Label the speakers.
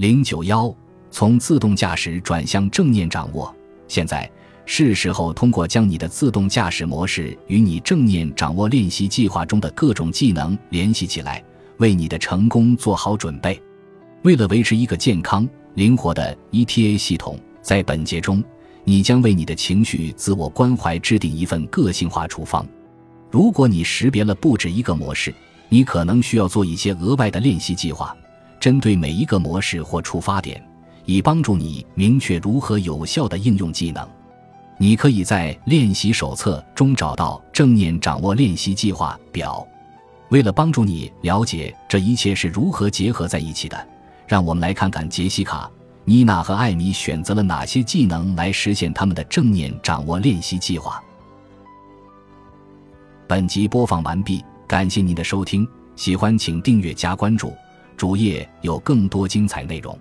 Speaker 1: 零九幺，从自动驾驶转向正念掌握。现在是时候通过将你的自动驾驶模式与你正念掌握练习计划中的各种技能联系起来，为你的成功做好准备。为了维持一个健康、灵活的 ETA 系统，在本节中，你将为你的情绪自我关怀制定一份个性化处方。如果你识别了不止一个模式，你可能需要做一些额外的练习计划，针对每一个模式或触发点，以帮助你明确如何有效的应用技能。你可以在练习手册中找到正念掌握练习计划表。为了帮助你了解这一切是如何结合在一起的。让我们来看看杰西卡、妮娜和艾米选择了哪些技能来实现他们的正念掌握练习计划。本集播放完毕，感谢您的收听，喜欢请订阅加关注，主页有更多精彩内容。